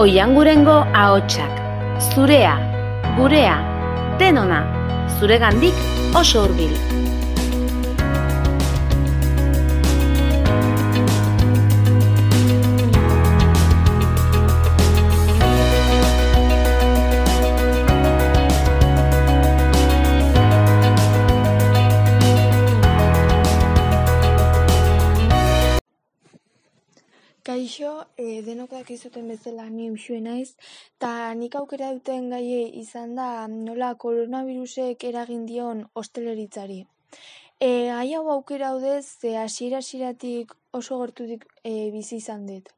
Oiangurengo ahotsak, zurea, gurea, denona, zuregandik oso hurbil. Kaixo, e, denok dakizuten bezala ni usue naiz, eta nik aukera duten gaie izan da nola koronavirusek eragin dion osteleritzari. E, gai hau aukera haudez, ze hasiera hasieratik oso gertutik e, bizi izan dut.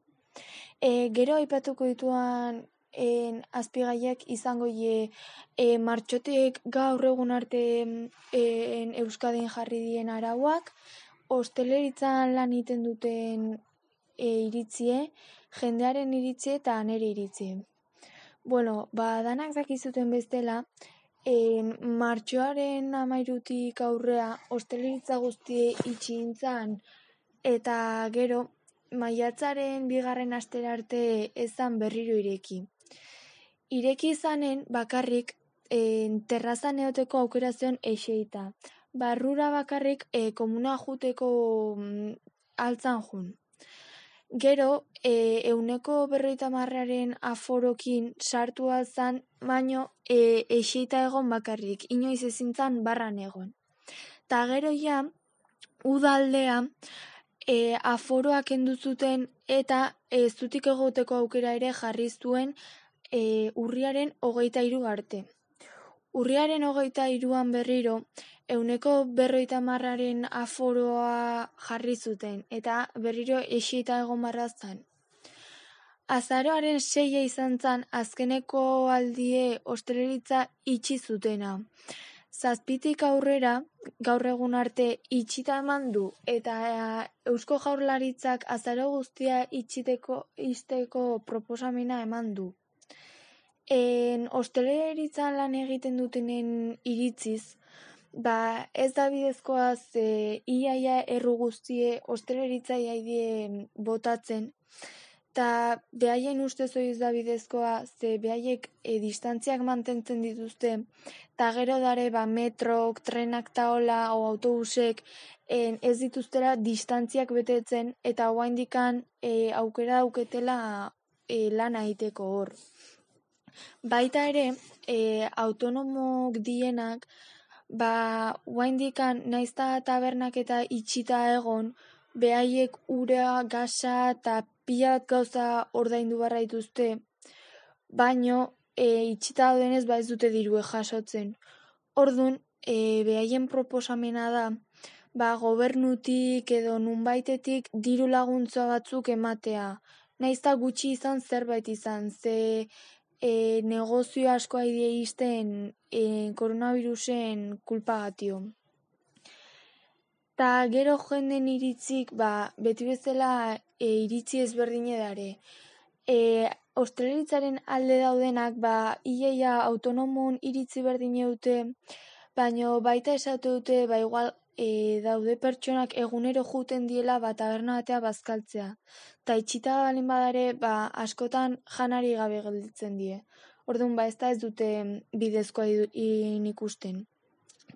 E, gero aipatuko dituan en, azpigaiak izango ie e, martxotek gaur egun arte en, Euskadin jarri dien arauak, osteleritzan lan iten duten iritzie, jendearen iritzie eta nere iritzie. Bueno, ba, danak dakizuten bestela, e, martxoaren amairutik aurrea osteleritza guztie itxintzan eta gero maiatzaren bigarren astera arte ezan berriro ireki. Ireki izanen bakarrik e, terrazan eoteko aukera zion eixeita. Barrura bakarrik e, komuna juteko mm, altzan jun. Gero, e, euneko berroita marraren aforokin sartu alzan, baino e, eixeita egon bakarrik, inoiz ezintzan barran egon. Ta gero ja, udaldea e, aforoak enduzuten eta e, zutik egoteko aukera ere jarri zuen e, urriaren hogeita hiru arte. Urriaren hogeita hiruan berriro, euneko berroita marraren aforoa jarri zuten, eta berriro esieta egon barra Azaroaren seia izan zan, azkeneko aldie osteleritza itxi zutena. Zazpitik aurrera, gaur egun arte itxita eman du, eta Eusko Jaurlaritzak azaro guztia itxiteko izteko proposamena eman du. En osteleritzan lan egiten dutenen iritziz, Ba, ez da bidezkoa ze iaia erru guztie osteleritza iaidie botatzen. Ta behaien uste zoiz da bidezkoa ze behaiek e, distantziak mantentzen dituzte. Ta gero dare ba, metrok, trenak taola o autobusek en, ez dituztera distantziak betetzen eta hoa indikan e, aukera dauketela e, lan aiteko hor. Baita ere, e, autonomok dienak, ba, guaindikan naizta tabernak eta itxita egon, behaiek urea, gasa eta pila bat gauza ordaindu barra dituzte, baino e, itxita daudenez ba ez dute dirue jasotzen. Ordun e, behaien proposamena da, ba, gobernutik edo nunbaitetik diru laguntza batzuk ematea. Naizta gutxi izan zerbait izan, ze negozio asko haidie izten e, koronavirusen kulpagatio. Ta gero jenden iritzik, ba, beti bezala e, iritzi ezberdine dare. E, Australitzaren alde daudenak, ba, iaia autonomon iritzi berdine dute, baino baita esatu dute, ba, igual e, daude pertsonak egunero juten diela bat taberna batea bazkaltzea. Ta itxita balen badare, ba, askotan janari gabe gelditzen die. Orduan, ba, ez da ez dute bidezkoa ikusten.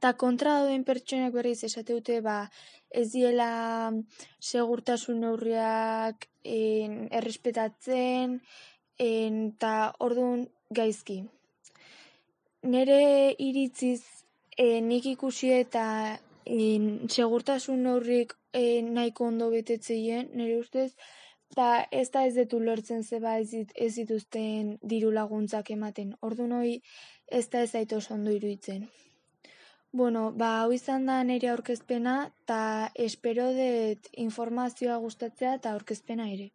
Ta kontra dauden pertsonak berriz esate dute, ba, ez diela segurtasun neurriak en, errespetatzen, eta orduan gaizki. Nere iritziz e, nik ikusi eta en, segurtasun neurrik e, nahiko ondo betetzeien, nire ustez, eta ez da ez detu lortzen zeba ez, ez dituzten diru laguntzak ematen. Ordu noi ez da ez aito ondo iruditzen. Bueno, ba, hau izan da nire aurkezpena, eta espero dut informazioa gustatzea eta aurkezpena ere.